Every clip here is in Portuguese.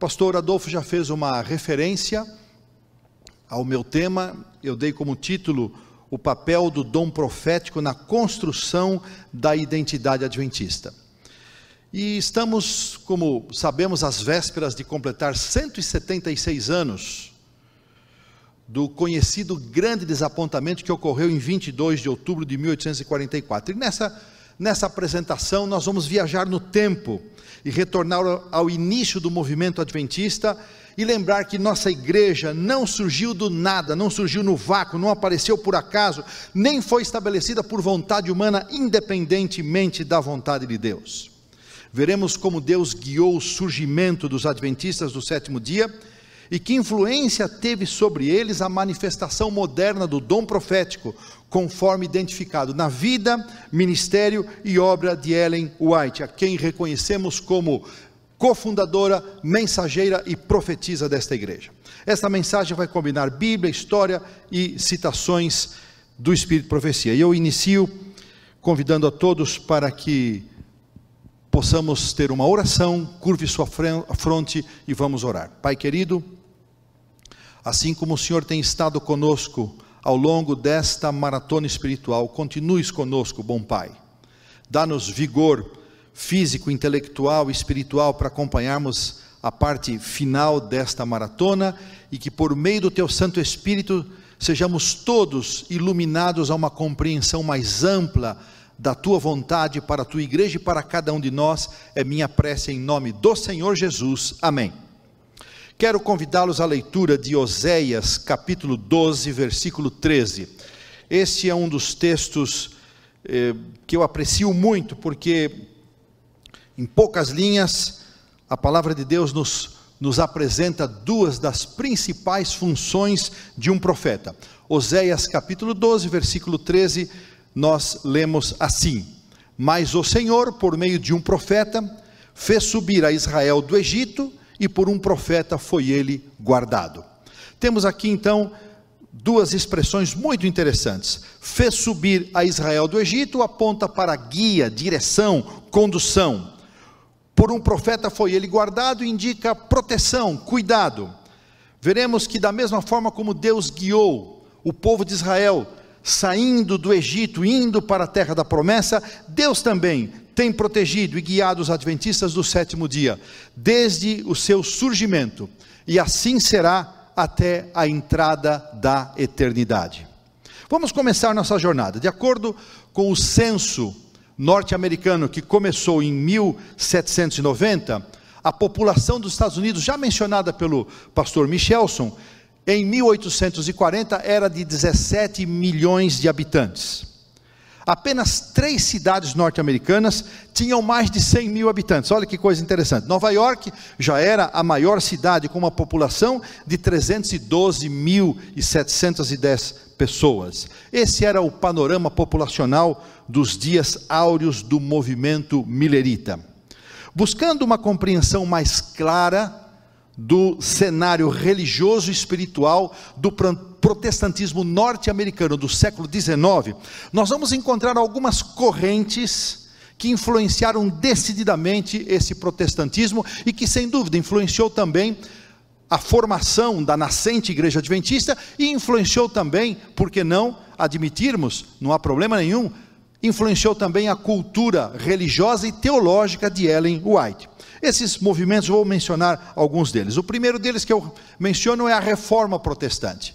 pastor Adolfo já fez uma referência ao meu tema, eu dei como título o papel do dom profético na construção da identidade adventista. E estamos, como sabemos, às vésperas de completar 176 anos do conhecido grande desapontamento que ocorreu em 22 de outubro de 1844. E nessa, nessa apresentação nós vamos viajar no tempo e retornar ao início do movimento adventista e lembrar que nossa igreja não surgiu do nada, não surgiu no vácuo, não apareceu por acaso, nem foi estabelecida por vontade humana, independentemente da vontade de Deus. Veremos como Deus guiou o surgimento dos adventistas do sétimo dia e que influência teve sobre eles a manifestação moderna do dom profético, conforme identificado na vida, ministério e obra de Ellen White, a quem reconhecemos como cofundadora, mensageira e profetisa desta igreja. Esta mensagem vai combinar Bíblia, história e citações do Espírito Profecia. E eu inicio convidando a todos para que possamos ter uma oração, curve sua fronte e vamos orar. Pai querido, assim como o Senhor tem estado conosco ao longo desta maratona espiritual, continues conosco, bom Pai. Dá-nos vigor físico, intelectual e espiritual para acompanharmos a parte final desta maratona e que por meio do teu Santo Espírito sejamos todos iluminados a uma compreensão mais ampla da tua vontade para a tua igreja e para cada um de nós, é minha prece em nome do Senhor Jesus. Amém. Quero convidá-los à leitura de Oséias, capítulo 12, versículo 13. Este é um dos textos eh, que eu aprecio muito, porque, em poucas linhas, a palavra de Deus nos, nos apresenta duas das principais funções de um profeta. Oséias, capítulo 12, versículo 13 nós lemos assim: Mas o Senhor, por meio de um profeta, fez subir a Israel do Egito, e por um profeta foi ele guardado. Temos aqui então duas expressões muito interessantes. Fez subir a Israel do Egito aponta para guia, direção, condução. Por um profeta foi ele guardado, indica proteção, cuidado. Veremos que, da mesma forma como Deus guiou o povo de Israel saindo do Egito, indo para a terra da promessa, Deus também tem protegido e guiado os adventistas do sétimo dia, desde o seu surgimento, e assim será até a entrada da eternidade. Vamos começar nossa jornada. De acordo com o censo norte-americano que começou em 1790, a população dos Estados Unidos, já mencionada pelo pastor Michelson, em 1840 era de 17 milhões de habitantes. Apenas três cidades norte-americanas tinham mais de 100 mil habitantes. Olha que coisa interessante. Nova York já era a maior cidade com uma população de 312.710 pessoas. Esse era o panorama populacional dos dias áureos do movimento milerita. Buscando uma compreensão mais clara do cenário religioso e espiritual do protestantismo norte-americano do século XIX, nós vamos encontrar algumas correntes que influenciaram decididamente esse protestantismo e que, sem dúvida, influenciou também a formação da nascente igreja adventista e influenciou também, por que não admitirmos, não há problema nenhum, influenciou também a cultura religiosa e teológica de Ellen White. Esses movimentos, vou mencionar alguns deles. O primeiro deles que eu menciono é a reforma protestante.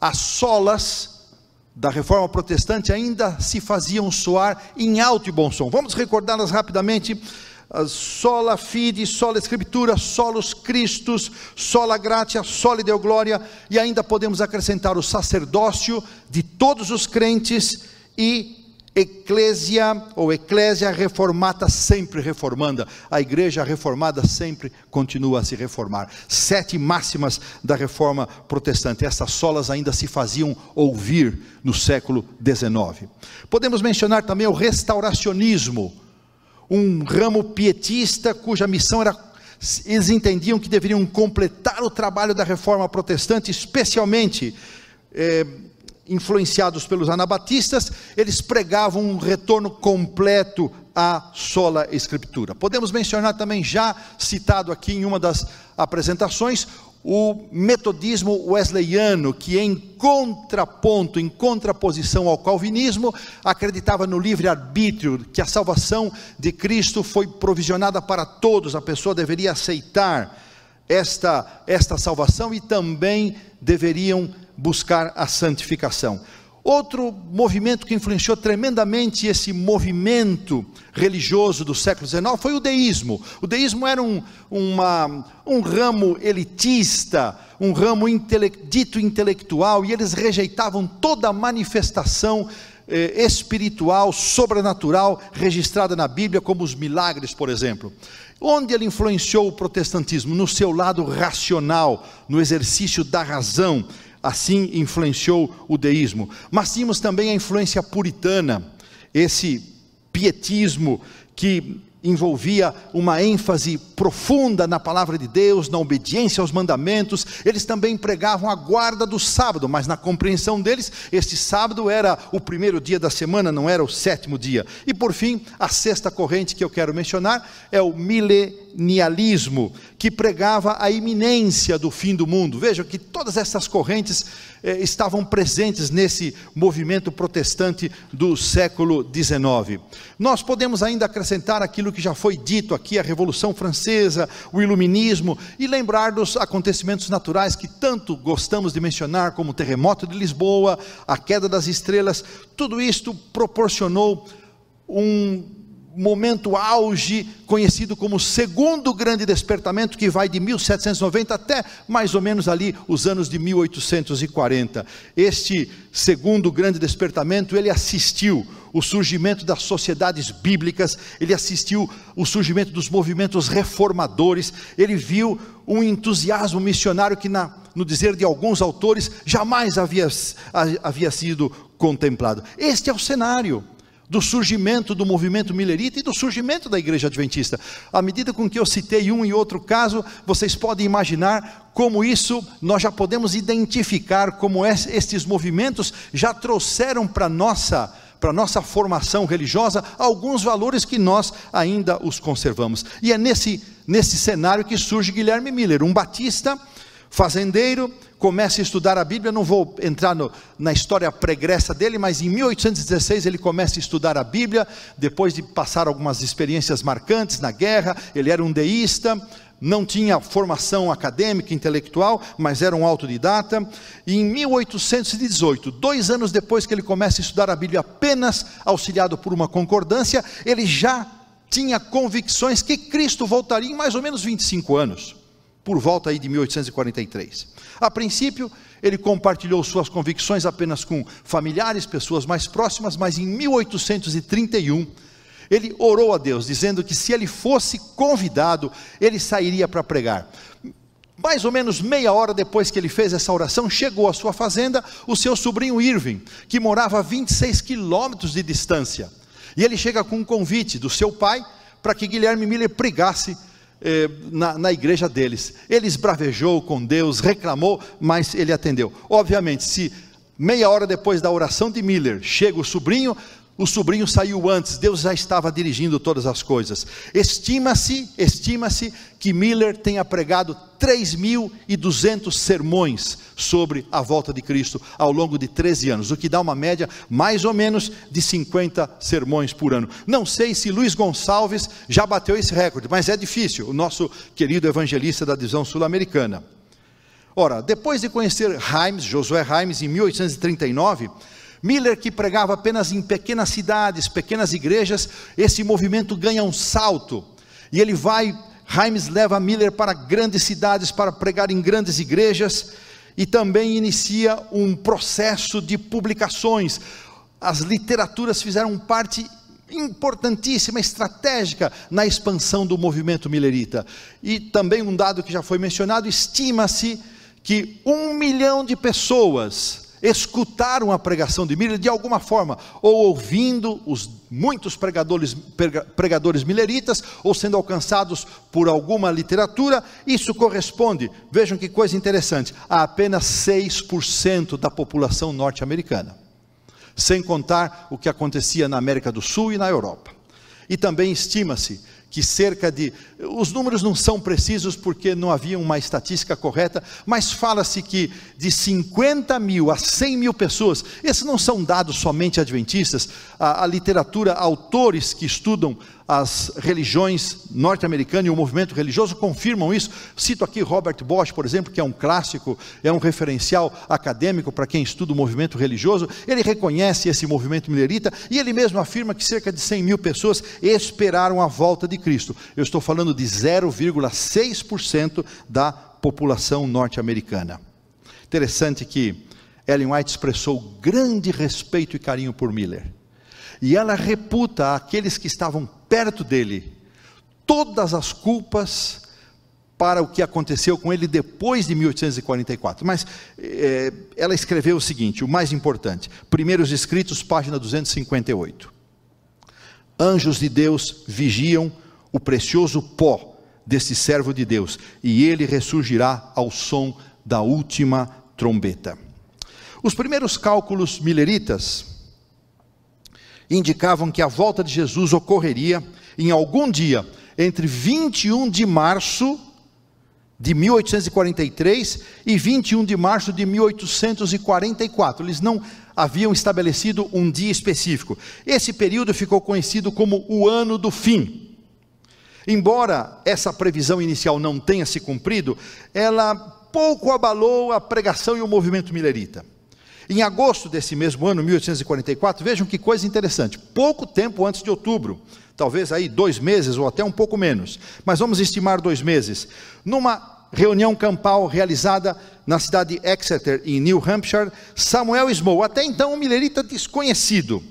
As solas da reforma protestante ainda se faziam soar em alto e bom som. Vamos recordá-las rapidamente. Sola fide, sola escritura, solos Christus, sola gratia, sola deu glória, e ainda podemos acrescentar o sacerdócio de todos os crentes e Eclésia ou Eclésia reformata sempre reformanda. A igreja reformada sempre continua a se reformar. Sete máximas da reforma protestante. Essas solas ainda se faziam ouvir no século XIX. Podemos mencionar também o restauracionismo, um ramo pietista cuja missão era eles entendiam que deveriam completar o trabalho da reforma protestante, especialmente eh, influenciados pelos anabatistas, eles pregavam um retorno completo a sola escritura. Podemos mencionar também, já citado aqui em uma das apresentações, o metodismo wesleyano, que em contraponto, em contraposição ao calvinismo, acreditava no livre-arbítrio, que a salvação de Cristo foi provisionada para todos, a pessoa deveria aceitar esta, esta salvação e também deveriam buscar a santificação. Outro movimento que influenciou tremendamente esse movimento religioso do século XIX foi o deísmo. O deísmo era um, uma, um ramo elitista, um ramo intele, dito intelectual, e eles rejeitavam toda manifestação eh, espiritual, sobrenatural, registrada na Bíblia, como os milagres, por exemplo. Onde ele influenciou o protestantismo? No seu lado racional, no exercício da razão assim influenciou o deísmo. Mas tínhamos também a influência puritana, esse pietismo que envolvia uma ênfase profunda na palavra de Deus, na obediência aos mandamentos. Eles também pregavam a guarda do sábado, mas na compreensão deles, este sábado era o primeiro dia da semana, não era o sétimo dia. E por fim, a sexta corrente que eu quero mencionar é o milenialismo, que pregava a iminência do fim do mundo. Veja que todas essas correntes eh, estavam presentes nesse movimento protestante do século XIX. Nós podemos ainda acrescentar aquilo que já foi dito aqui, a Revolução Francesa, o Iluminismo, e lembrar dos acontecimentos naturais que tanto gostamos de mencionar, como o terremoto de Lisboa, a queda das estrelas, tudo isto proporcionou um momento auge, conhecido como segundo grande despertamento, que vai de 1790 até mais ou menos ali os anos de 1840. Este segundo grande despertamento, ele assistiu o surgimento das sociedades bíblicas, ele assistiu o surgimento dos movimentos reformadores, ele viu um entusiasmo missionário que, na, no dizer de alguns autores, jamais havia, havia sido contemplado. Este é o cenário do surgimento do movimento milerita e do surgimento da igreja adventista. À medida com que eu citei um e outro caso, vocês podem imaginar como isso nós já podemos identificar como estes movimentos já trouxeram para nossa para nossa formação religiosa alguns valores que nós ainda os conservamos. E é nesse nesse cenário que surge Guilherme Miller, um batista fazendeiro, começa a estudar a Bíblia, não vou entrar no, na história pregressa dele, mas em 1816 ele começa a estudar a Bíblia, depois de passar algumas experiências marcantes na guerra, ele era um deísta, não tinha formação acadêmica, intelectual, mas era um autodidata, e em 1818, dois anos depois que ele começa a estudar a Bíblia, apenas auxiliado por uma concordância, ele já tinha convicções que Cristo voltaria em mais ou menos 25 anos por volta aí de 1843. A princípio, ele compartilhou suas convicções apenas com familiares, pessoas mais próximas, mas em 1831, ele orou a Deus, dizendo que se ele fosse convidado, ele sairia para pregar. Mais ou menos meia hora depois que ele fez essa oração, chegou à sua fazenda o seu sobrinho Irving, que morava a 26 quilômetros de distância. E ele chega com um convite do seu pai para que Guilherme Miller pregasse eh, na, na, igreja deles. Ele esbravejou com Deus, reclamou, mas ele atendeu. Obviamente, se meia hora depois da oração de Miller chega o sobrinho, o sobrinho saiu antes, Deus já estava dirigindo todas as coisas. Estima-se, estima-se que Miller tenha pregado 3.200 sermões sobre a volta de Cristo ao longo de 13 anos, o que dá uma média mais ou menos de 50 sermões por ano. Não sei se Luiz Gonçalves já bateu esse recorde, mas é difícil, o nosso querido evangelista da divisão sul-americana. Ora, depois de conhecer Himes, Josué Himes, em 1839, Miller, que pregava apenas em pequenas cidades, pequenas igrejas, esse movimento ganha um salto. E ele vai, Himes leva Miller para grandes cidades para pregar em grandes igrejas e também inicia um processo de publicações. As literaturas fizeram parte importantíssima, estratégica na expansão do movimento millerita. E também um dado que já foi mencionado: estima-se que um milhão de pessoas escutaram a pregação de Miller de alguma forma, ou ouvindo os muitos pregadores, pregadores mileritas, ou sendo alcançados por alguma literatura, isso corresponde, vejam que coisa interessante, a apenas 6% da população norte-americana, sem contar o que acontecia na América do Sul e na Europa. E também estima-se que cerca de. Os números não são precisos porque não havia uma estatística correta, mas fala-se que de 50 mil a 100 mil pessoas, esses não são dados somente adventistas, a, a literatura, autores que estudam as religiões norte-americanas e o movimento religioso confirmam isso. Cito aqui Robert Bosch, por exemplo, que é um clássico, é um referencial acadêmico para quem estuda o movimento religioso. Ele reconhece esse movimento milerita e ele mesmo afirma que cerca de 100 mil pessoas esperaram a volta de Cristo. Eu estou falando de 0,6% da população norte-americana. Interessante que Ellen White expressou grande respeito e carinho por Miller. E ela reputa aqueles que estavam perto dele todas as culpas para o que aconteceu com ele depois de 1844. Mas é, ela escreveu o seguinte: o mais importante, Primeiros Escritos, página 258. Anjos de Deus vigiam o precioso pó desse servo de Deus, e ele ressurgirá ao som da última trombeta. Os primeiros cálculos mileritas indicavam que a volta de Jesus ocorreria em algum dia entre 21 de março de 1843 e 21 de março de 1844. Eles não haviam estabelecido um dia específico. Esse período ficou conhecido como o ano do fim. Embora essa previsão inicial não tenha se cumprido, ela pouco abalou a pregação e o movimento milerita. Em agosto desse mesmo ano, 1844, vejam que coisa interessante, pouco tempo antes de outubro, talvez aí dois meses ou até um pouco menos, mas vamos estimar dois meses, numa reunião campal realizada na cidade de Exeter, em New Hampshire, Samuel Smoll, até então um milerita desconhecido,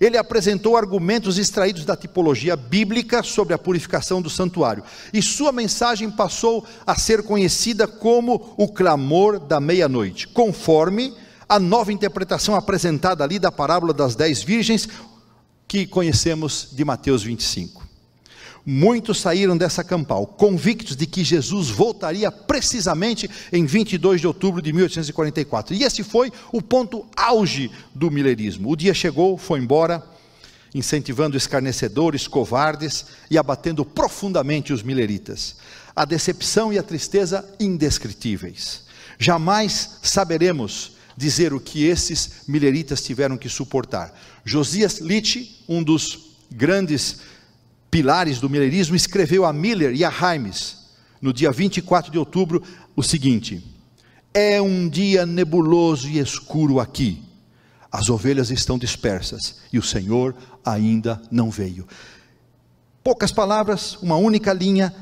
ele apresentou argumentos extraídos da tipologia bíblica sobre a purificação do santuário, e sua mensagem passou a ser conhecida como o clamor da meia-noite, conforme a nova interpretação apresentada ali da parábola das dez virgens, que conhecemos de Mateus 25. Muitos saíram dessa campal convictos de que Jesus voltaria precisamente em 22 de outubro de 1844. E esse foi o ponto auge do milerismo. O dia chegou, foi embora, incentivando escarnecedores, covardes e abatendo profundamente os mileritas. A decepção e a tristeza indescritíveis. Jamais saberemos dizer o que esses mileritas tiveram que suportar. Josias Litch, um dos grandes pilares do milerismo, escreveu a Miller e a Himes, no dia 24 de outubro, o seguinte: É um dia nebuloso e escuro aqui. As ovelhas estão dispersas e o Senhor ainda não veio. Poucas palavras, uma única linha,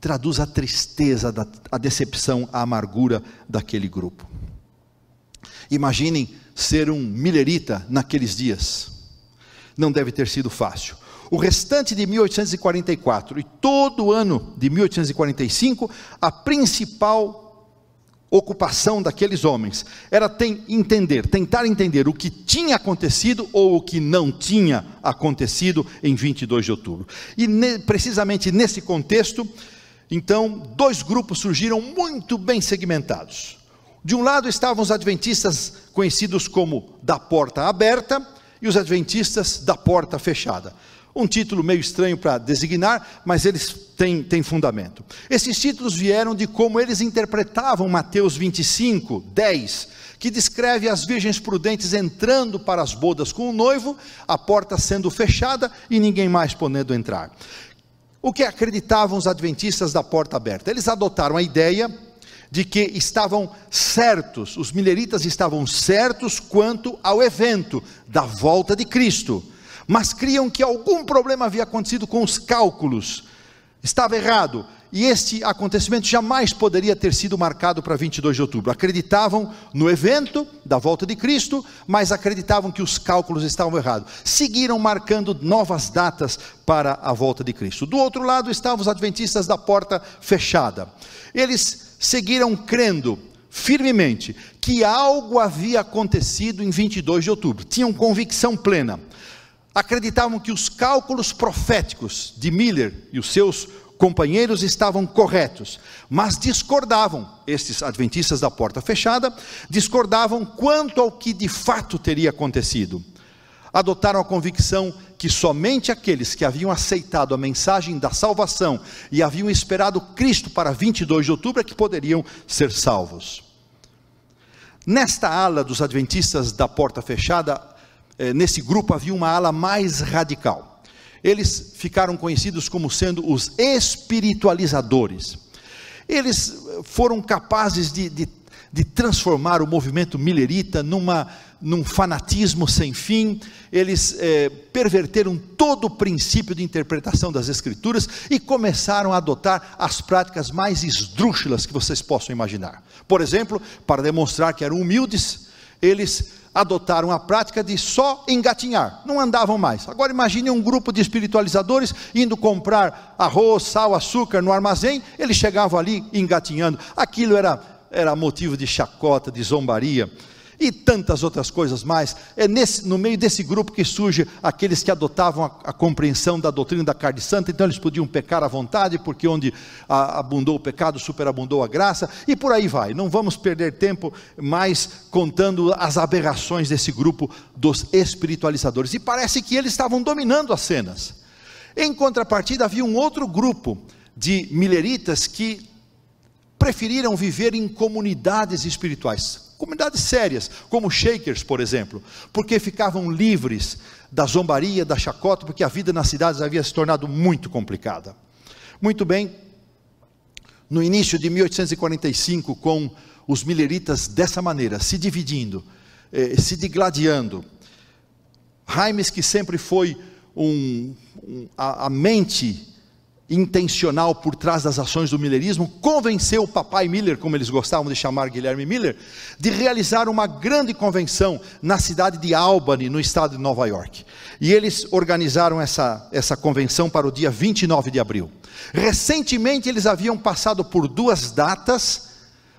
traduz a tristeza, a decepção, a amargura daquele grupo. Imaginem ser um milerita naqueles dias. Não deve ter sido fácil. O restante de 1844 e todo o ano de 1845, a principal ocupação daqueles homens era entender, tentar entender o que tinha acontecido ou o que não tinha acontecido em 22 de outubro. E ne, precisamente nesse contexto, então, dois grupos surgiram muito bem segmentados. De um lado estavam os adventistas conhecidos como da porta aberta e os adventistas da porta fechada. Um título meio estranho para designar, mas eles têm, têm fundamento. Esses títulos vieram de como eles interpretavam Mateus 25, 10, que descreve as virgens prudentes entrando para as bodas com o noivo, a porta sendo fechada e ninguém mais podendo entrar. O que acreditavam os adventistas da porta aberta? Eles adotaram a ideia de que estavam certos, os mileritas estavam certos quanto ao evento da volta de Cristo, mas criam que algum problema havia acontecido com os cálculos, estava errado, e este acontecimento jamais poderia ter sido marcado para 22 de outubro. Acreditavam no evento da volta de Cristo, mas acreditavam que os cálculos estavam errados. Seguiram marcando novas datas para a volta de Cristo. Do outro lado estavam os adventistas da porta fechada. Eles seguiram crendo firmemente que algo havia acontecido em 22 de outubro, tinham convicção plena. Acreditavam que os cálculos proféticos de Miller e os seus companheiros estavam corretos, mas discordavam, estes adventistas da porta fechada, discordavam quanto ao que de fato teria acontecido. adotaram a convicção que somente aqueles que haviam aceitado a mensagem da salvação e haviam esperado Cristo para 22 de outubro é que poderiam ser salvos. Nesta ala dos adventistas da porta fechada, nesse grupo havia uma ala mais radical. Eles ficaram conhecidos como sendo os espiritualizadores. Eles foram capazes de, de, de transformar o movimento millerita numa num fanatismo sem fim, eles é, perverteram todo o princípio de interpretação das Escrituras e começaram a adotar as práticas mais esdrúxulas que vocês possam imaginar. Por exemplo, para demonstrar que eram humildes, eles adotaram a prática de só engatinhar, não andavam mais. Agora imagine um grupo de espiritualizadores indo comprar arroz, sal, açúcar no armazém, eles chegavam ali engatinhando. Aquilo era, era motivo de chacota, de zombaria e tantas outras coisas mais. É nesse, no meio desse grupo que surge aqueles que adotavam a, a, compreensão da doutrina da carne santa, então eles podiam pecar à vontade, porque onde a, abundou o pecado, superabundou a graça, e por aí vai. Não vamos perder tempo mais contando as aberrações desse grupo dos espiritualizadores. E parece que eles estavam dominando as cenas. Em contrapartida, havia um outro grupo de mileritas que preferiram viver em comunidades espirituais comunidades sérias, como Shakers, por exemplo, porque ficavam livres da zombaria, da chacota, porque a vida nas cidades havia se tornado muito complicada. Muito bem, no início de 1845, com os mileritas dessa maneira, se dividindo, eh, se digladiando, Raimes, que sempre foi um, um, a, a mente intencional por trás das ações do millerismo, convenceu o papai Miller, como eles gostavam de chamar Guilherme Miller, de realizar uma grande convenção na cidade de Albany, no estado de Nova York. E eles organizaram essa, essa convenção para o dia 29 de abril. Recentemente eles haviam passado por duas datas,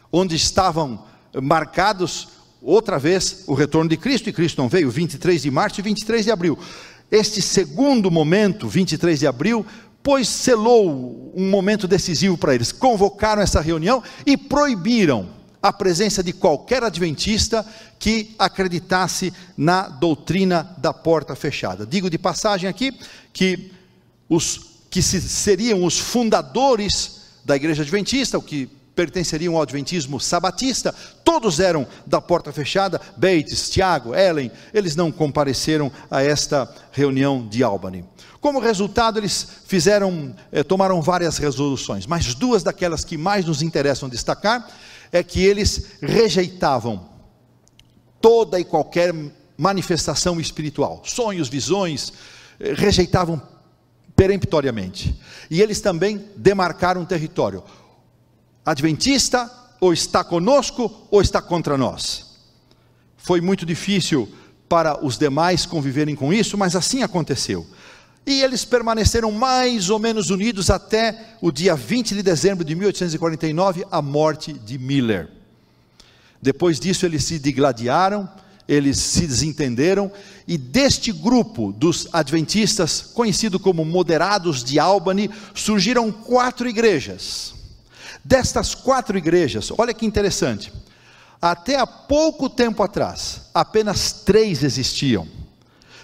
onde estavam marcados outra vez o retorno de Cristo, e Cristo não veio, 23 de março e 23 de abril. Este segundo momento, 23 de abril, pois selou um momento decisivo para eles. Convocaram essa reunião e proibiram a presença de qualquer adventista que acreditasse na doutrina da porta fechada. Digo de passagem aqui que os que seriam os fundadores da igreja adventista, o que pertenceriam ao adventismo sabatista, todos eram da porta fechada, Bates, Tiago, Ellen, eles não compareceram a esta reunião de Albany. Como resultado, eles fizeram, eh, tomaram várias resoluções, mas duas daquelas que mais nos interessam destacar é que eles rejeitavam toda e qualquer manifestação espiritual, sonhos, visões, eh, rejeitavam peremptoriamente. E eles também demarcaram um território adventista, ou está conosco, ou está contra nós. Foi muito difícil para os demais conviverem com isso, mas assim aconteceu. E eles permaneceram mais ou menos unidos até o dia 20 de dezembro de 1849, a morte de Miller. Depois disso, eles se digladiaram, eles se desentenderam, e deste grupo dos adventistas, conhecido como moderados de Albany, surgiram quatro igrejas. Destas quatro igrejas, olha que interessante, até há pouco tempo atrás, apenas três existiam,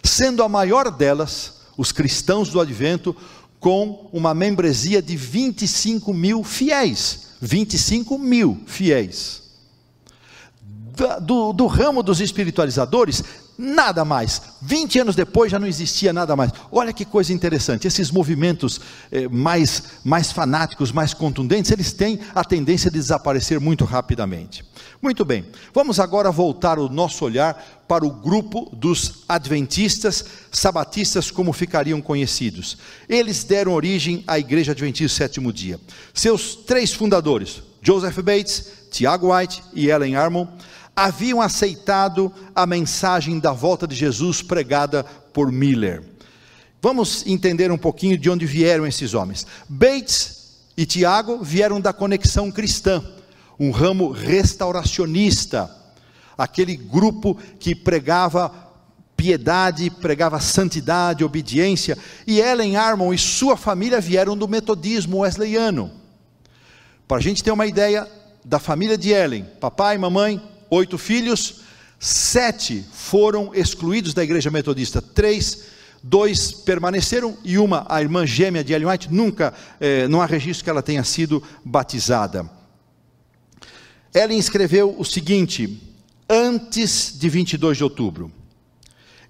sendo a maior delas os cristãos do advento com uma membresia de 25 mil fiéis. 25 mil fiéis. Do, do, ramo dos espiritualizadores, nada mais. 20 anos depois já não existia nada mais. Olha que coisa interessante. Esses movimentos eh, mais, mais fanáticos, mais contundentes, eles têm a tendência de desaparecer muito rapidamente. Muito bem, vamos agora voltar o nosso olhar para o grupo dos adventistas, sabatistas, como ficariam conhecidos. Eles deram origem à Igreja Adventista Sétimo Dia. Seus três fundadores, Joseph Bates, Tiago White e Ellen Armon, haviam aceitado a mensagem da volta de Jesus pregada por Miller. Vamos entender um pouquinho de onde vieram esses homens. Bates e Tiago vieram da conexão cristã, um ramo restauracionista, aquele grupo que pregava piedade, pregava santidade, obediência, e Ellen Armon e sua família vieram do metodismo wesleyano. Para a gente ter uma ideia da família de Ellen, papai, mamãe, oito filhos, Sete foram excluídos da igreja metodista, três, dois permaneceram e uma, a irmã gêmea de Ellen White, nunca, eh, não há registro que ela tenha sido batizada. Ellen escreveu o seguinte, antes de 22 de outubro: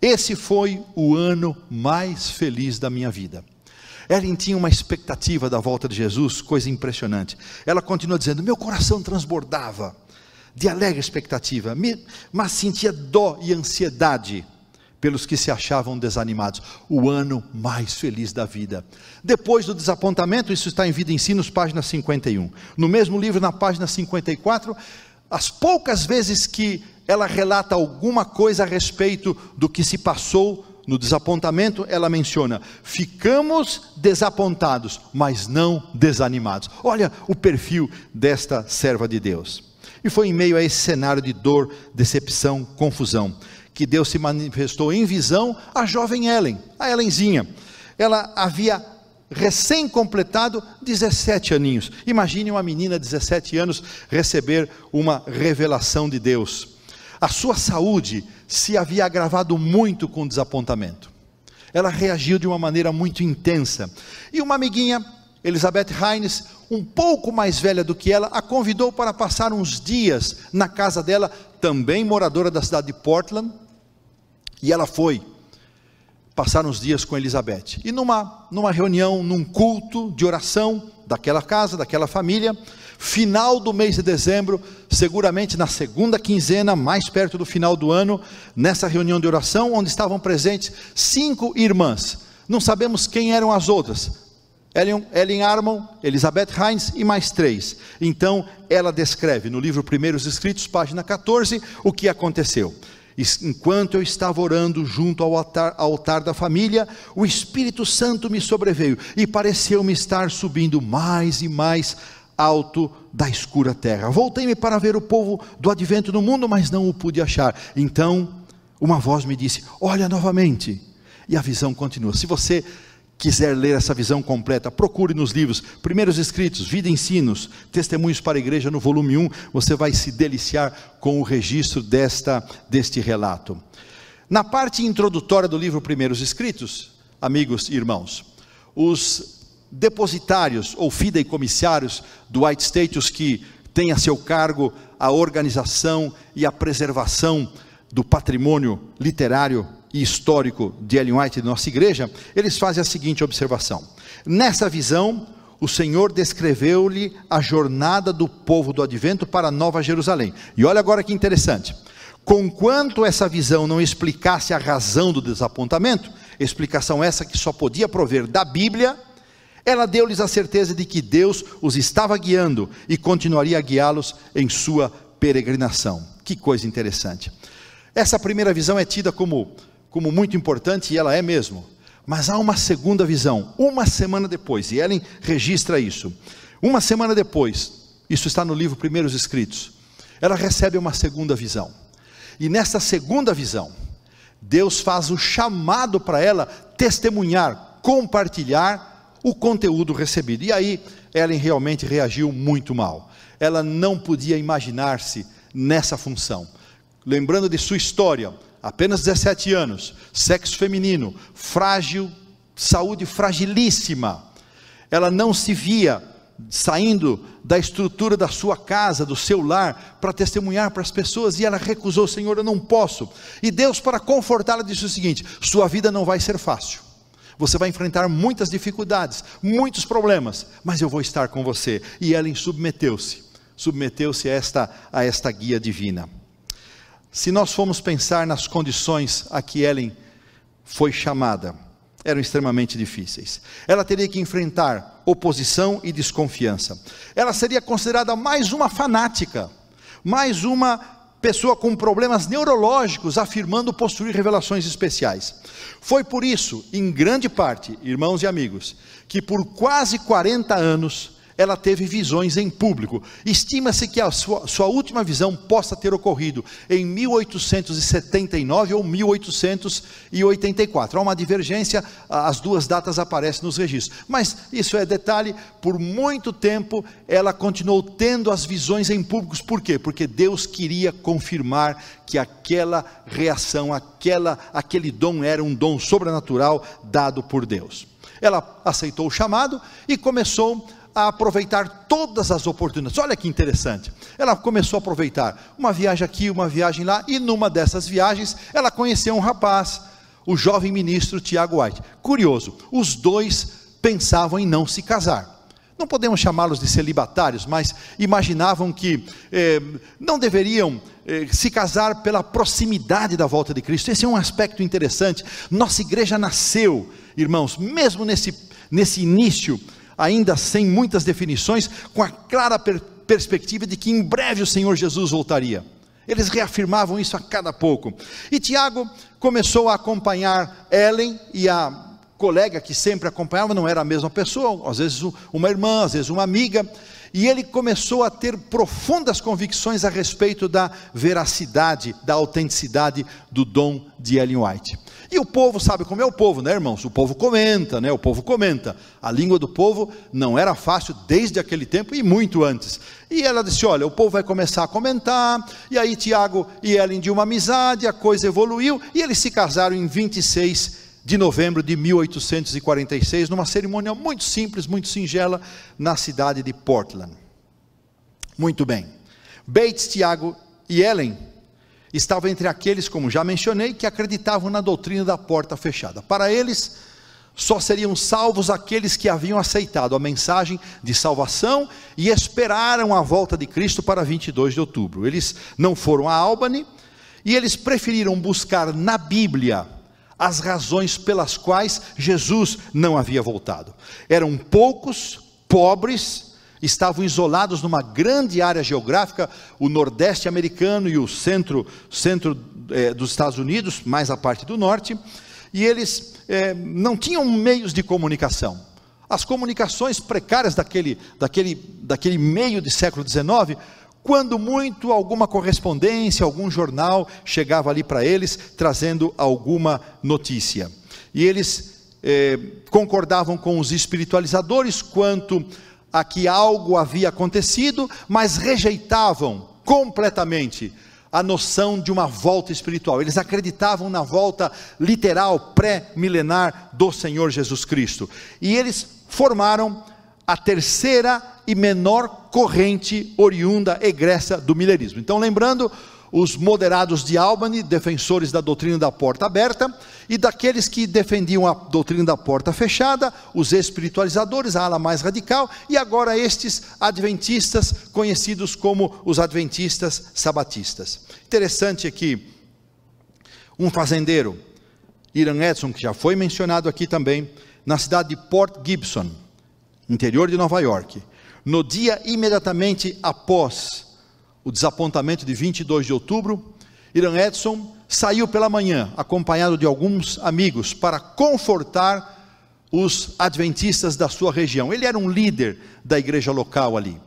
Esse foi o ano mais feliz da minha vida. Ellen tinha uma expectativa da volta de Jesus, coisa impressionante. Ela continua dizendo: Meu coração transbordava de alegre expectativa, mas sentia dó e ansiedade pelos que se achavam desanimados. O ano mais feliz da vida. Depois do desapontamento, isso está em Vida e Ensinos, página 51. No mesmo livro, na página 54, as poucas vezes que ela relata alguma coisa a respeito do que se passou no desapontamento, ela menciona: ficamos desapontados, mas não desanimados. Olha o perfil desta serva de Deus. E foi em meio a esse cenário de dor, decepção, confusão, que Deus se manifestou em visão à jovem Ellen, a Ellenzinha. Ela havia recém-completado 17 aninhos. Imagine uma menina de 17 anos receber uma revelação de Deus. A sua saúde se havia agravado muito com o desapontamento. Ela reagiu de uma maneira muito intensa. E uma amiguinha, Elizabeth Hines, um pouco mais velha do que ela, a convidou para passar uns dias na casa dela, também moradora da cidade de Portland. E ela foi passar uns dias com Elizabeth. E numa, numa reunião, num culto de oração daquela casa, daquela família, final do mês de dezembro, seguramente na segunda quinzena, mais perto do final do ano, nessa reunião de oração, onde estavam presentes cinco irmãs. Não sabemos quem eram as outras. Ellen, Ellen Armon, Elizabeth Hines e mais três. Então, ela descreve no livro Primeiros Escritos, página 14, o que aconteceu. Enquanto eu estava orando junto ao altar, altar da família, o Espírito Santo me sobreveio e pareceu-me estar subindo mais e mais alto da escura terra. Voltei-me para ver o povo do advento no mundo, mas não o pude achar. Então, uma voz me disse: Olha novamente. E a visão continua. Se você quiser ler essa visão completa, procure nos livros, primeiros escritos, vida e ensinos, testemunhos para a igreja no volume 1, você vai se deliciar com o registro desta deste relato. Na parte introdutória do livro Primeiros Escritos, amigos e irmãos, os depositários ou fideicomissários do White Status que têm a seu cargo a organização e a preservação do patrimônio literário e histórico de Ellen White de nossa igreja, eles fazem a seguinte observação: nessa visão, o Senhor descreveu-lhe a jornada do povo do advento para Nova Jerusalém. E olha agora que interessante. Conquanto essa visão não explicasse a razão do desapontamento, explicação essa que só podia prover da Bíblia, ela deu-lhes a certeza de que Deus os estava guiando e continuaria a guiá-los em sua peregrinação. Que coisa interessante. Essa primeira visão é tida como como muito importante, e ela é mesmo. Mas há uma segunda visão, uma semana depois, e Ellen registra isso. Uma semana depois, isso está no livro Primeiros Escritos, ela recebe uma segunda visão. E nessa segunda visão, Deus faz o chamado para ela testemunhar, compartilhar o conteúdo recebido. E aí, Ellen realmente reagiu muito mal. Ela não podia imaginar-se nessa função. Lembrando de sua história, apenas 17 anos, sexo feminino, frágil, saúde fragilíssima. Ela não se via saindo da estrutura da sua casa, do seu lar, para testemunhar para as pessoas, e ela recusou, Senhor, eu não posso. E Deus, para confortá-la, disse o seguinte: sua vida não vai ser fácil. Você vai enfrentar muitas dificuldades, muitos problemas, mas eu vou estar com você. E ela submeteu-se, submeteu-se a esta, a esta guia divina. Se nós formos pensar nas condições a que Ellen foi chamada, eram extremamente difíceis. Ela teria que enfrentar oposição e desconfiança. Ela seria considerada mais uma fanática, mais uma pessoa com problemas neurológicos afirmando possuir revelações especiais. Foi por isso, em grande parte, irmãos e amigos, que por quase 40 anos ela teve visões em público. Estima-se que a sua, sua, última visão possa ter ocorrido em 1879 ou 1884. Há uma divergência, as duas datas aparecem nos registros. Mas isso é detalhe, por muito tempo ela continuou tendo as visões em públicos. Por quê? Porque Deus queria confirmar que aquela reação, aquela, aquele dom era um dom sobrenatural dado por Deus. Ela aceitou o chamado e começou a aproveitar todas as oportunidades. Olha que interessante. Ela começou a aproveitar uma viagem aqui, uma viagem lá, e numa dessas viagens ela conheceu um rapaz, o jovem ministro Tiago White. Curioso, os dois pensavam em não se casar. Não podemos chamá-los de celibatários, mas imaginavam que eh, não deveriam eh, se casar pela proximidade da volta de Cristo. Esse é um aspecto interessante. Nossa igreja nasceu, irmãos, mesmo nesse, nesse início ainda sem muitas definições, com a clara per perspectiva de que em breve o Senhor Jesus voltaria. Eles reafirmavam isso a cada pouco. E Tiago começou a acompanhar Ellen e a colega que sempre acompanhava, não era a mesma pessoa, às vezes uma irmã, às vezes uma amiga, e ele começou a ter profundas convicções a respeito da veracidade, da autenticidade do dom de Ellen White. E o povo sabe como é o povo, né, irmãos? O povo comenta, né? O povo comenta. A língua do povo não era fácil desde aquele tempo e muito antes. E ela disse: Olha, o povo vai começar a comentar. E aí Tiago e Ellen de uma amizade, a coisa evoluiu e eles se casaram em 26 de novembro de 1846, numa cerimônia muito simples, muito singela, na cidade de Portland. Muito bem. Bates, Tiago e Ellen estava entre aqueles, como já mencionei, que acreditavam na doutrina da porta fechada. Para eles, só seriam salvos aqueles que haviam aceitado a mensagem de salvação e esperaram a volta de Cristo para 22 de outubro. Eles não foram a Albany e eles preferiram buscar na Bíblia as razões pelas quais Jesus não havia voltado. Eram poucos, pobres, estavam isolados numa grande área geográfica, o nordeste americano e o centro, centro é, dos Estados Unidos, mais a parte do norte, e eles é, não tinham meios de comunicação. As comunicações precárias daquele, daquele, daquele meio de século XIX, quando muito alguma correspondência, algum jornal chegava ali para eles trazendo alguma notícia. E eles é, concordavam com os espiritualizadores quanto a que algo havia acontecido, mas rejeitavam completamente a noção de uma volta espiritual. Eles acreditavam na volta literal, pré-milenar do Senhor Jesus Cristo. E eles formaram a terceira e menor corrente oriunda egressa do milerismo. Então, lembrando, os moderados de Albany, defensores da doutrina da porta aberta, e daqueles que defendiam a doutrina da porta fechada, os espiritualizadores, a ala mais radical, e agora estes adventistas, conhecidos como os adventistas sabatistas. Interessante aqui, um fazendeiro, Iran Edson, que já foi mencionado aqui também, na cidade de Port Gibson, interior de Nova York, no dia imediatamente após o desapontamento de 22 de outubro, Irã Edson saiu pela manhã, acompanhado de alguns amigos, para confortar os adventistas da sua região. Ele era um líder da igreja local ali,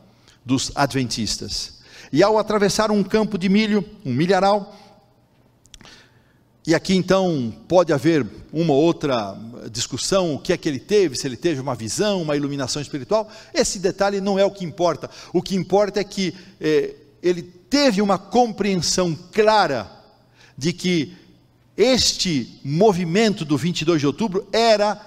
dos adventistas. E ao atravessar um campo de milho, um milharal, e aqui então pode haver uma outra discussão, o que é que ele teve, se ele teve uma visão, uma iluminação espiritual. Esse detalhe não é o que importa. O que importa é que eh, ele teve uma compreensão clara de que este movimento do 22 de outubro era,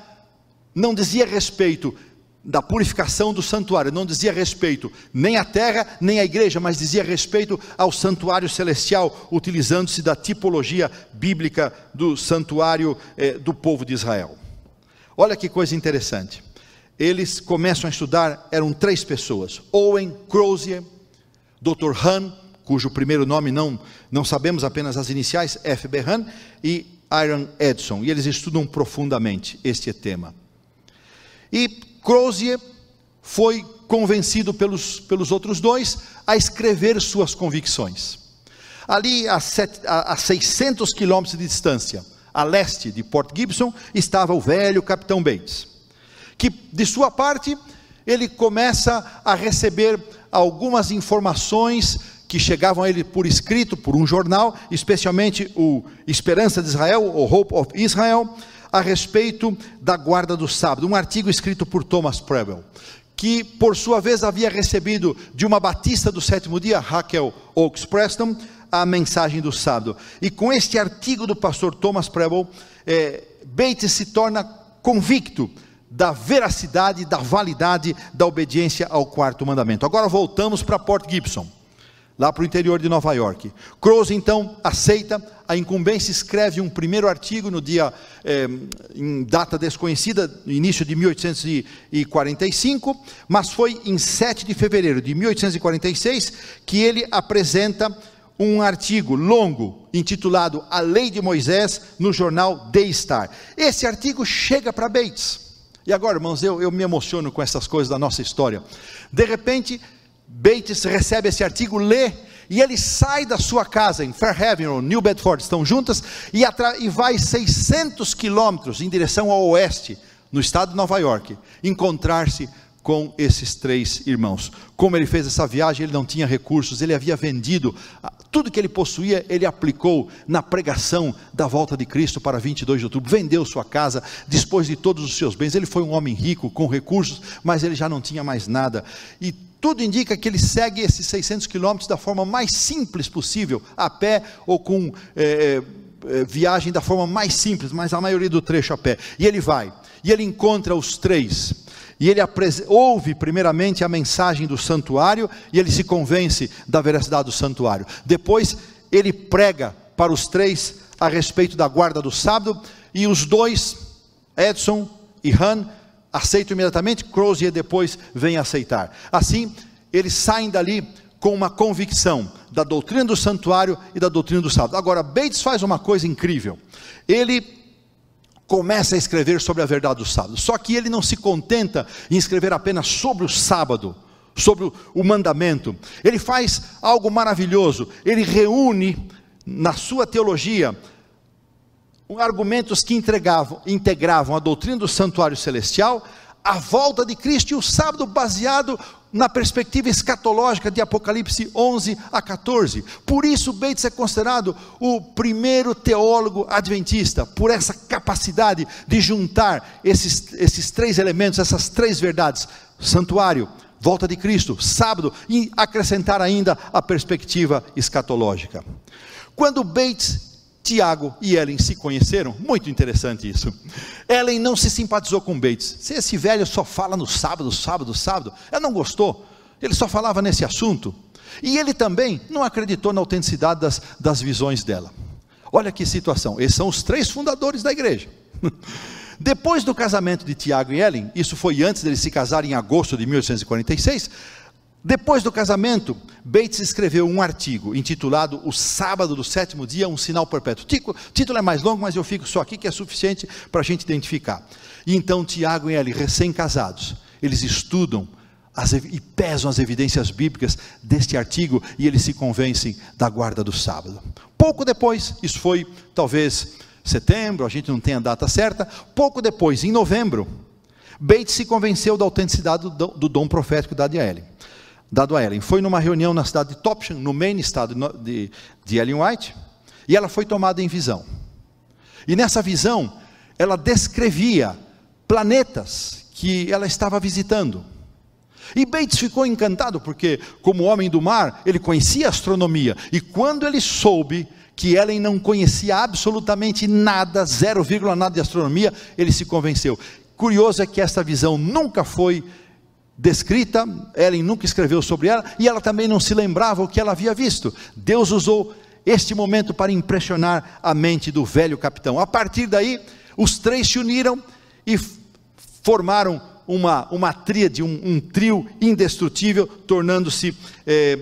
não dizia respeito da purificação do santuário, não dizia respeito nem à terra, nem à igreja, mas dizia respeito ao santuário celestial, utilizando-se da tipologia bíblica do santuário eh, do povo de Israel. Olha que coisa interessante. Eles começam a estudar, eram três pessoas: Owen, Crozier Dr. Han, cujo primeiro nome não, não sabemos apenas as iniciais, F.B. Han, e Iron Edson, e eles estudam profundamente este tema. E Crozier foi convencido pelos, pelos outros dois a escrever suas convicções. Ali a, set, a, a 600 quilômetros de distância, a leste de Port Gibson, estava o velho capitão Bates, que de sua parte ele começa a receber algumas informações que chegavam a ele por escrito, por um jornal, especialmente o Esperança de Israel, o Hope of Israel, a respeito da guarda do sábado, um artigo escrito por Thomas Preble, que por sua vez havia recebido de uma batista do sétimo dia, Raquel Oaks Preston, a mensagem do sábado. E com este artigo do pastor Thomas Preble, é, Bates se torna convicto da veracidade, da validade da obediência ao quarto mandamento. Agora voltamos para Port Gibson, lá para o interior de Nova York. Crows então aceita a incumbência, escreve um primeiro artigo no dia, eh, em data desconhecida, início de 1845, mas foi em 7 de fevereiro de 1846 que ele apresenta um artigo longo intitulado A Lei de Moisés no jornal The Star. Esse artigo chega para Bates. E agora, irmãos, eu, eu me emociono com essas coisas da nossa história. De repente, Bates recebe esse artigo, lê, e ele sai da sua casa em Fairhaven, ou New Bedford, estão juntas, e, e vai 600 quilômetros em direção ao oeste, no estado de Nova York, encontrar-se com esses três irmãos. Como ele fez essa viagem, ele não tinha recursos, ele havia vendido ah, tudo que ele possuía, ele aplicou na pregação da volta de Cristo para 22 de outubro, vendeu sua casa, dispôs de todos os seus bens. Ele foi um homem rico, com recursos, mas ele já não tinha mais nada. E tudo indica que ele segue esses 600 quilômetros da forma mais simples possível, a pé ou com é, é, viagem da forma mais simples, mas a maioria do trecho a pé. E ele vai, e ele encontra os três e ele ouve primeiramente a mensagem do santuário e ele se convence da veracidade do santuário. Depois ele prega para os três a respeito da guarda do sábado e os dois, Edson e Han, aceitam imediatamente, Crozier depois vem aceitar. Assim, eles saem dali com uma convicção da doutrina do santuário e da doutrina do sábado. Agora, Bates faz uma coisa incrível. Ele começa a escrever sobre a verdade do sábado. Só que ele não se contenta em escrever apenas sobre o sábado, sobre o mandamento. Ele faz algo maravilhoso. Ele reúne na sua teologia argumentos que integravam, a doutrina do santuário celestial, a volta de Cristo e o sábado baseado na perspectiva escatológica de Apocalipse 11 a 14. Por isso, Bates é considerado o primeiro teólogo adventista, por essa capacidade de juntar esses, esses três elementos, essas três verdades: santuário, volta de Cristo, sábado, e acrescentar ainda a perspectiva escatológica. Quando Bates Tiago e Ellen se conheceram, muito interessante isso. Ellen não se simpatizou com Bates. Se esse velho só fala no sábado, sábado, sábado, ela não gostou. Ele só falava nesse assunto. E ele também não acreditou na autenticidade das, das visões dela. Olha que situação. Esses são os três fundadores da igreja. Depois do casamento de Tiago e Ellen, isso foi antes deles se casarem em agosto de 1846, depois do casamento, Bates escreveu um artigo intitulado O Sábado do Sétimo Dia, um Sinal Perpétuo. O título é mais longo, mas eu fico só aqui que é suficiente para a gente identificar. E então Tiago e ele, recém-casados, eles estudam as, e pesam as evidências bíblicas deste artigo e eles se convencem da guarda do sábado. Pouco depois, isso foi talvez setembro, a gente não tem a data certa, pouco depois, em novembro, Bates se convenceu da autenticidade do, do dom profético da Ellen dado a Ellen. Foi numa reunião na cidade de Topsham, no Maine, estado de, de Ellen White, e ela foi tomada em visão. E nessa visão, ela descrevia planetas que ela estava visitando. E Bates ficou encantado, porque, como homem do mar, ele conhecia astronomia, e quando ele soube que Ellen não conhecia absolutamente nada, zero vírgula nada de astronomia, ele se convenceu. Curioso é que esta visão nunca foi descrita, Ellen nunca escreveu sobre ela, e ela também não se lembrava o que ela havia visto. Deus usou este momento para impressionar a mente do velho capitão. A partir daí, os três se uniram e formaram uma, uma tríade, um, um trio indestrutível, tornando-se eh,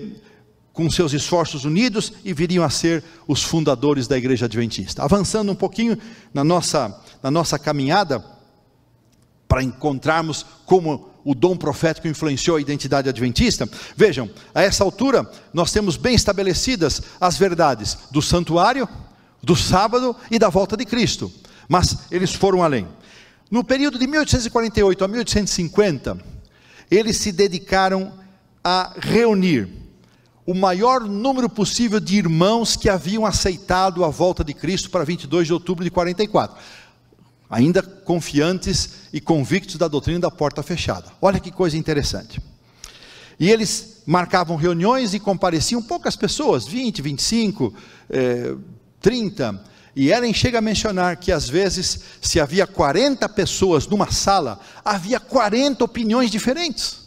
com seus esforços unidos e viriam a ser os fundadores da igreja adventista. Avançando um pouquinho na nossa, na nossa caminhada, para encontrarmos como o dom profético influenciou a identidade adventista. Vejam, a essa altura, nós temos bem estabelecidas as verdades do santuário, do sábado e da volta de Cristo, mas eles foram além. No período de 1848 a 1850, eles se dedicaram a reunir o maior número possível de irmãos que haviam aceitado a volta de Cristo para 22 de outubro de 44, ainda confiantes e convictos da doutrina da porta fechada. Olha que coisa interessante. E eles marcavam reuniões e compareciam poucas pessoas, 20, 25, eh, 30. E Ellen chega a mencionar que às vezes, se havia 40 pessoas numa sala, havia 40 opiniões diferentes.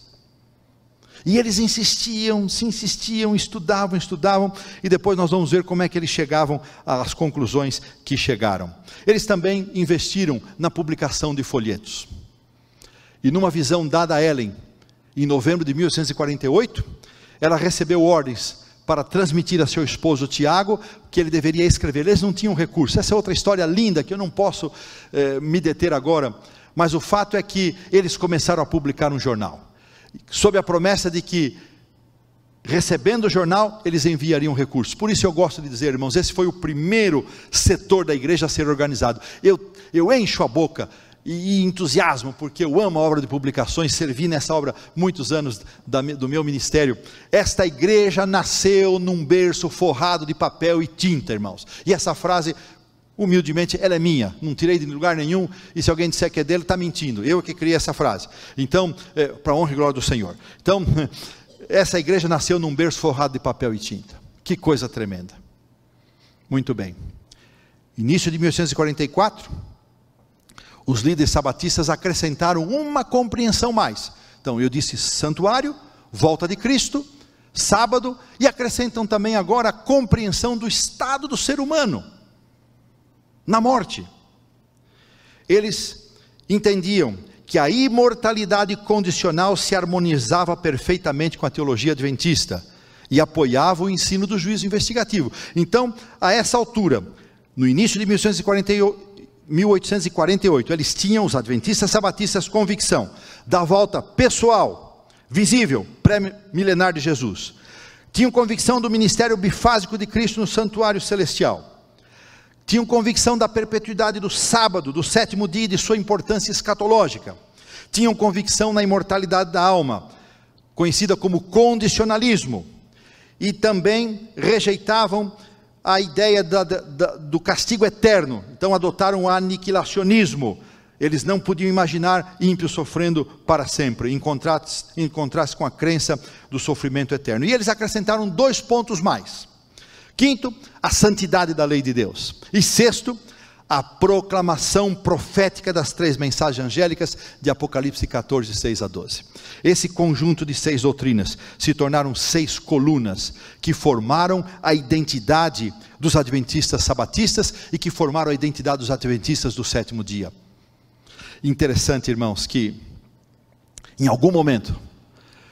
E eles insistiam, se insistiam, estudavam, estudavam, e depois nós vamos ver como é que eles chegavam às conclusões que chegaram. Eles também investiram na publicação de folhetos. E numa visão dada a Ellen, em novembro de 1848, ela recebeu ordens para transmitir a seu esposo Tiago que ele deveria escrever. Eles não tinham recurso. Essa é outra história linda que eu não posso eh, me deter agora. Mas o fato é que eles começaram a publicar um jornal sob a promessa de que, recebendo o jornal, eles enviariam recursos. Por isso eu gosto de dizer, irmãos, esse foi o primeiro setor da igreja a ser organizado. Eu, eu encho a boca e, entusiasmo, porque eu amo a obra de publicações, servi nessa obra muitos anos da, do meu ministério. Esta igreja nasceu num berço forrado de papel e tinta, irmãos. E essa frase humildemente, ela é minha, não tirei de lugar nenhum, e se alguém disser que é dele, está mentindo. Eu que criei essa frase. Então, é, para honra e glória do Senhor. Então, essa igreja nasceu num berço forrado de papel e tinta. Que coisa tremenda. Muito bem. Início de 1844, os líderes sabatistas acrescentaram uma compreensão mais. Então, eu disse santuário, volta de Cristo, sábado, e acrescentam também agora a compreensão do estado do ser humano na morte. Eles entendiam que a imortalidade condicional se harmonizava perfeitamente com a teologia adventista e apoiava o ensino do juízo investigativo. Então, a essa altura, no início de 1848, eles tinham, os adventistas sabatistas, convicção da volta pessoal, visível, pré-milenar de Jesus. Tinham convicção do ministério bifásico de Cristo no santuário celestial tinham convicção da perpetuidade do sábado, do sétimo dia e de sua importância escatológica. Tinham convicção na imortalidade da alma, conhecida como condicionalismo. E também rejeitavam a ideia da, da, do castigo eterno. Então adotaram o aniquilacionismo. Eles não podiam imaginar ímpios sofrendo para sempre, em contraste, em contraste com a crença do sofrimento eterno. E eles acrescentaram dois pontos mais. Quinto, a santidade da lei de Deus. E sexto, a proclamação profética das três mensagens angélicas de Apocalipse 14, 6 a 12. Esse conjunto de seis doutrinas se tornaram seis colunas que formaram a identidade dos adventistas sabatistas e que formaram a identidade dos adventistas do sétimo dia. Interessante, irmãos, que em algum momento,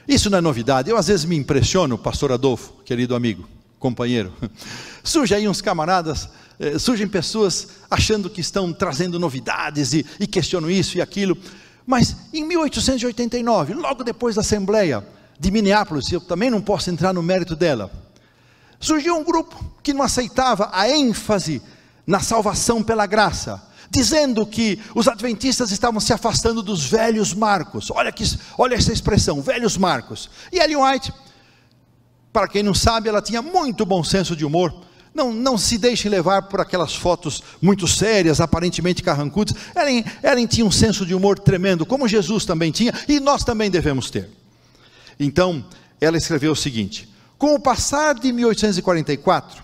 isso não é novidade, eu às vezes me impressiono, pastor Adolfo, querido amigo, companheiro. Surge aí uns camaradas, eh, surgem pessoas achando que estão trazendo novidades e, e questionam isso e aquilo. Mas em 1889, logo depois da Assembleia de Minneapolis, eu também não posso entrar no mérito dela, surgiu um grupo que não aceitava a ênfase na salvação pela graça, dizendo que os adventistas estavam se afastando dos velhos marcos. Olha, que, olha essa expressão, velhos marcos. E Ellen White para quem não sabe, ela tinha muito bom senso de humor. Não, não se deixe levar por aquelas fotos muito sérias, aparentemente carrancudas. Ellen, Ellen tinha um senso de humor tremendo, como Jesus também tinha, e nós também devemos ter. Então, ela escreveu o seguinte: Com o passar de 1844,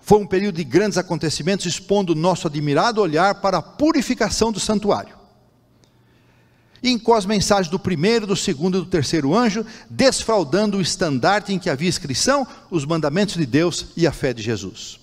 foi um período de grandes acontecimentos, expondo nosso admirado olhar para a purificação do santuário e as mensagens do primeiro, do segundo e do terceiro anjo, desfraldando o estandarte em que havia inscrição, os mandamentos de Deus e a fé de Jesus.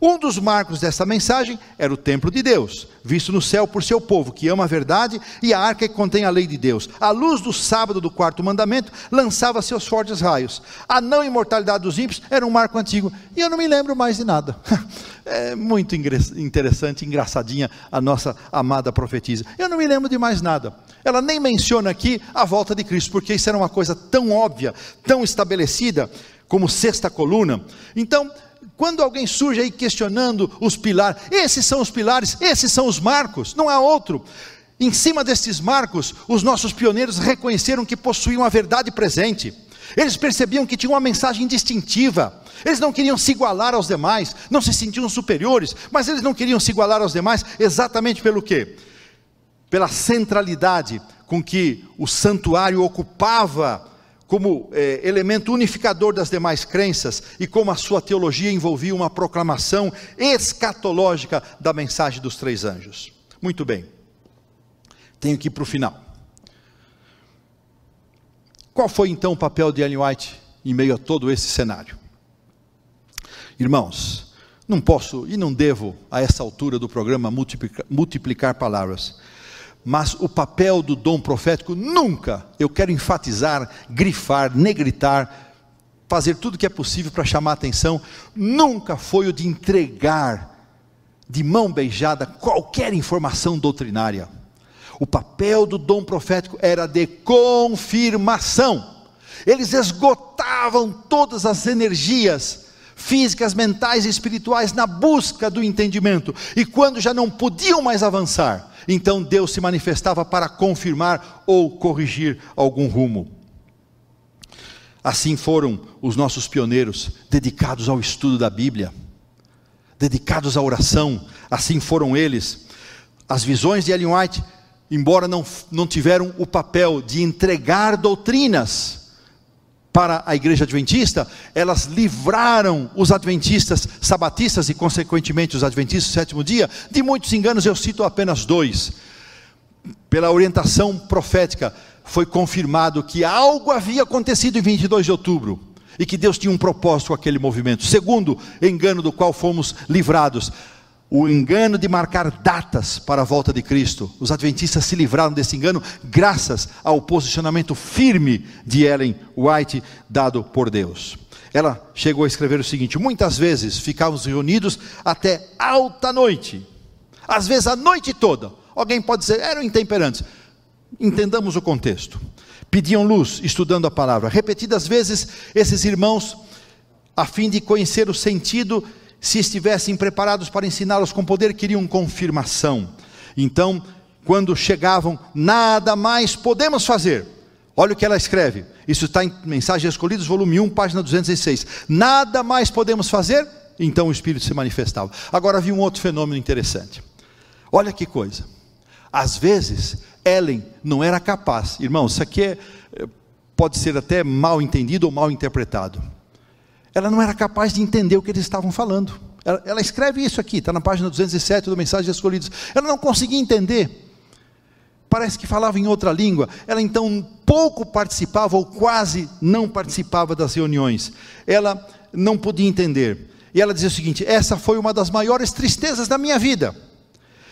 Um dos marcos dessa mensagem era o templo de Deus, visto no céu por seu povo, que ama a verdade, e a arca que contém a lei de Deus. A luz do sábado do quarto mandamento lançava seus fortes raios. A não imortalidade dos ímpios era um marco antigo, e eu não me lembro mais de nada. É muito interessante, engraçadinha a nossa amada profetisa. Eu não me lembro de mais nada. Ela nem menciona aqui a volta de Cristo, porque isso era uma coisa tão óbvia, tão estabelecida, como sexta coluna. Então, quando alguém surge aí questionando os pilares, esses são os pilares, esses são os marcos, não há outro. Em cima destes marcos, os nossos pioneiros reconheceram que possuíam a verdade presente. Eles percebiam que tinham uma mensagem distintiva. Eles não queriam se igualar aos demais, não se sentiam superiores, mas eles não queriam se igualar aos demais exatamente pelo quê? Pela centralidade com que o santuário ocupava como é, elemento unificador das demais crenças e como a sua teologia envolvia uma proclamação escatológica da mensagem dos três anjos. Muito bem, tenho que ir para o final. Qual foi então o papel de Ellen White em meio a todo esse cenário? Irmãos, não posso e não devo, a essa altura do programa, multiplicar, multiplicar palavras mas o papel do dom profético nunca, eu quero enfatizar, grifar, negritar, fazer tudo que é possível para chamar a atenção, nunca foi o de entregar de mão beijada qualquer informação doutrinária. O papel do dom profético era de confirmação. Eles esgotavam todas as energias físicas, mentais e espirituais na busca do entendimento. E quando já não podiam mais avançar, então Deus se manifestava para confirmar ou corrigir algum rumo. Assim foram os nossos pioneiros, dedicados ao estudo da Bíblia, dedicados à oração, assim foram eles. As visões de Ellen White, embora não, não tiveram o papel de entregar doutrinas, para a igreja adventista, elas livraram os adventistas sabatistas e, consequentemente, os adventistas do sétimo dia de muitos enganos. Eu cito apenas dois. Pela orientação profética, foi confirmado que algo havia acontecido em 22 de outubro e que Deus tinha um propósito com aquele movimento. Segundo engano do qual fomos livrados, o engano de marcar datas para a volta de Cristo. Os adventistas se livraram desse engano graças ao posicionamento firme de Ellen White dado por Deus. Ela chegou a escrever o seguinte: muitas vezes ficávamos reunidos até alta noite, às vezes a noite toda. Alguém pode dizer, eram intemperantes. Entendamos o contexto. Pediam luz, estudando a palavra. Repetidas vezes, esses irmãos, a fim de conhecer o sentido se estivessem preparados para ensiná-los com poder, queriam confirmação. Então, quando chegavam, nada mais podemos fazer. Olha o que ela escreve. Isso está em Mensagens Escolhidas, volume 1, página 206. Nada mais podemos fazer? Então o Espírito se manifestava. Agora havia um outro fenômeno interessante. Olha que coisa. Às vezes, Ellen não era capaz. Irmãos, isso aqui é, pode ser até mal entendido ou mal interpretado ela não era capaz de entender o que eles estavam falando. Ela, ela escreve isso aqui, está na página 207 do Mensagem Escolhidos. Ela não conseguia entender. Parece que falava em outra língua. Ela então pouco participava ou quase não participava das reuniões. Ela não podia entender. E ela dizia o seguinte: essa foi uma das maiores tristezas da minha vida.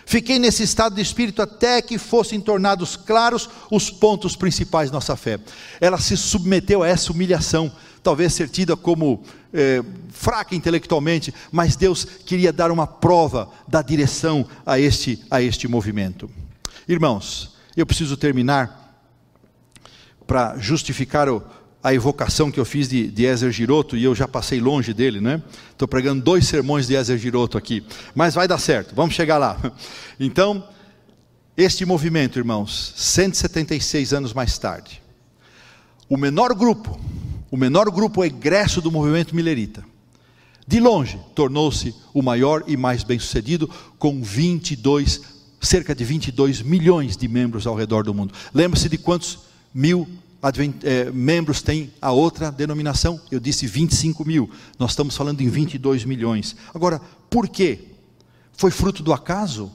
Fiquei nesse estado de espírito até que fossem tornados claros os pontos principais da nossa fé. Ela se submeteu a essa humilhação talvez ser tida como é, fraca intelectualmente, mas Deus queria dar uma prova da direção a este, a este movimento. Irmãos, eu preciso terminar para justificar o, a evocação que eu fiz de, de Ezer Giroto, e eu já passei longe dele, né? Estou pregando dois sermões de Ezer Giroto aqui, mas vai dar certo, vamos chegar lá. Então, este movimento, irmãos, 176 anos mais tarde, o menor grupo o menor grupo egresso do movimento milerita. De longe, tornou-se o maior e mais bem-sucedido, com 22, cerca de 22 milhões de membros ao redor do mundo. Lembra-se de quantos mil é, membros tem a outra denominação? Eu disse 25 mil, nós estamos falando em 22 milhões. Agora, por quê? Foi fruto do acaso?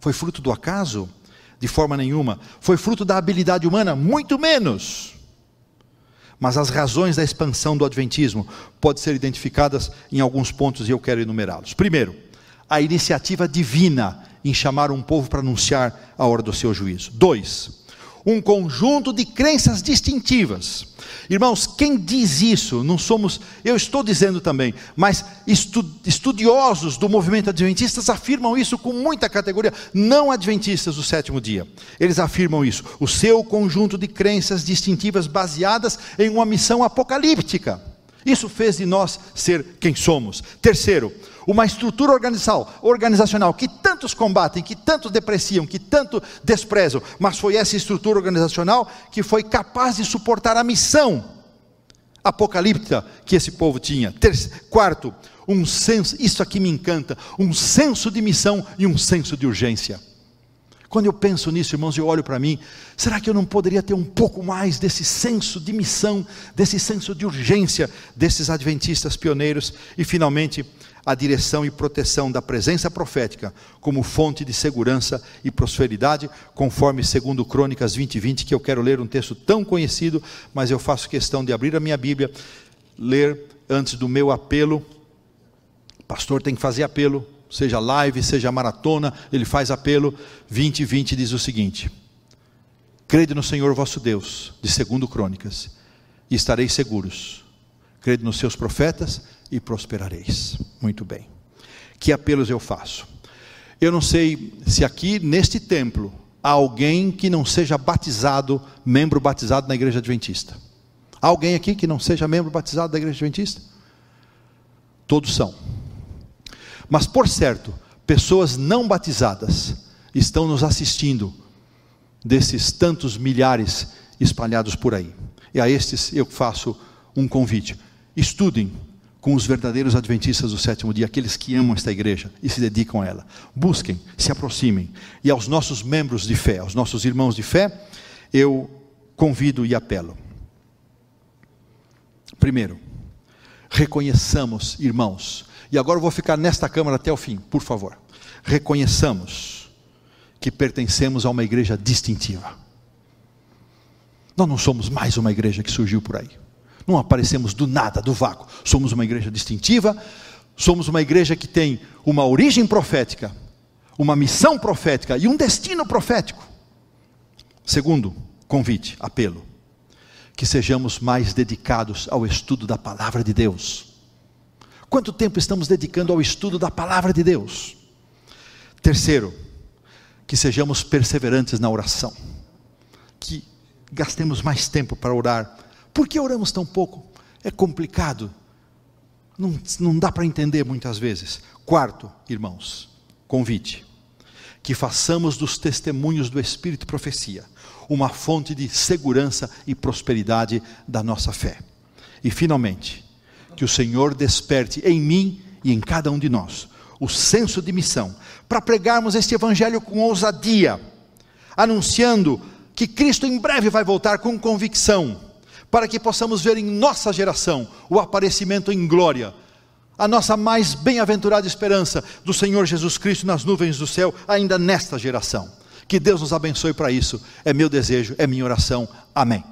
Foi fruto do acaso? De forma nenhuma. Foi fruto da habilidade humana? Muito menos mas as razões da expansão do Adventismo podem ser identificadas em alguns pontos e eu quero enumerá-los. Primeiro, a iniciativa divina em chamar um povo para anunciar a hora do seu juízo. Dois, um conjunto de crenças distintivas. Irmãos, quem diz isso, não somos, eu estou dizendo também, mas estudiosos do movimento adventistas afirmam isso com muita categoria, não adventistas do sétimo dia. Eles afirmam isso, o seu conjunto de crenças distintivas baseadas em uma missão apocalíptica. Isso fez de nós ser quem somos. Terceiro, uma estrutura organizacional, que tantos combatem, que tantos depreciam, que tanto desprezam, mas foi essa estrutura organizacional que foi capaz de suportar a missão apocalíptica que esse povo tinha. Quarto, um senso, isso aqui me encanta, um senso de missão e um senso de urgência. Quando eu penso nisso, irmãos, eu olho para mim, será que eu não poderia ter um pouco mais desse senso de missão, desse senso de urgência desses adventistas pioneiros e finalmente a direção e proteção da presença profética como fonte de segurança e prosperidade, conforme segundo Crônicas 20, 20, que eu quero ler um texto tão conhecido, mas eu faço questão de abrir a minha Bíblia, ler antes do meu apelo. O pastor tem que fazer apelo, seja live, seja maratona, ele faz apelo. 20, 20 diz o seguinte: Crede no Senhor vosso Deus, de segundo Crônicas, e estareis seguros. Crede nos seus profetas e prosperareis. Muito bem. Que apelos eu faço? Eu não sei se aqui neste templo há alguém que não seja batizado, membro batizado na igreja adventista. Há alguém aqui que não seja membro batizado da igreja adventista? Todos são. Mas por certo, pessoas não batizadas estão nos assistindo desses tantos milhares espalhados por aí. E a estes eu faço um convite. Estudem com os verdadeiros adventistas do sétimo dia, aqueles que amam esta igreja e se dedicam a ela. Busquem, se aproximem. E aos nossos membros de fé, aos nossos irmãos de fé, eu convido e apelo. Primeiro, reconheçamos, irmãos, e agora eu vou ficar nesta câmara até o fim, por favor. Reconheçamos que pertencemos a uma igreja distintiva. Nós não somos mais uma igreja que surgiu por aí. Não aparecemos do nada, do vácuo. Somos uma igreja distintiva, somos uma igreja que tem uma origem profética, uma missão profética e um destino profético. Segundo convite, apelo, que sejamos mais dedicados ao estudo da palavra de Deus. Quanto tempo estamos dedicando ao estudo da palavra de Deus? Terceiro, que sejamos perseverantes na oração, que gastemos mais tempo para orar por que oramos tão pouco? É complicado. Não, não dá para entender muitas vezes. Quarto, irmãos, convite. Que façamos dos testemunhos do Espírito profecia uma fonte de segurança e prosperidade da nossa fé. E finalmente, que o Senhor desperte em mim e em cada um de nós o senso de missão para pregarmos este evangelho com ousadia, anunciando que Cristo em breve vai voltar com convicção para que possamos ver em nossa geração o aparecimento em glória, a nossa mais bem-aventurada esperança do Senhor Jesus Cristo nas nuvens do céu, ainda nesta geração. Que Deus nos abençoe para isso, é meu desejo, é minha oração. Amém.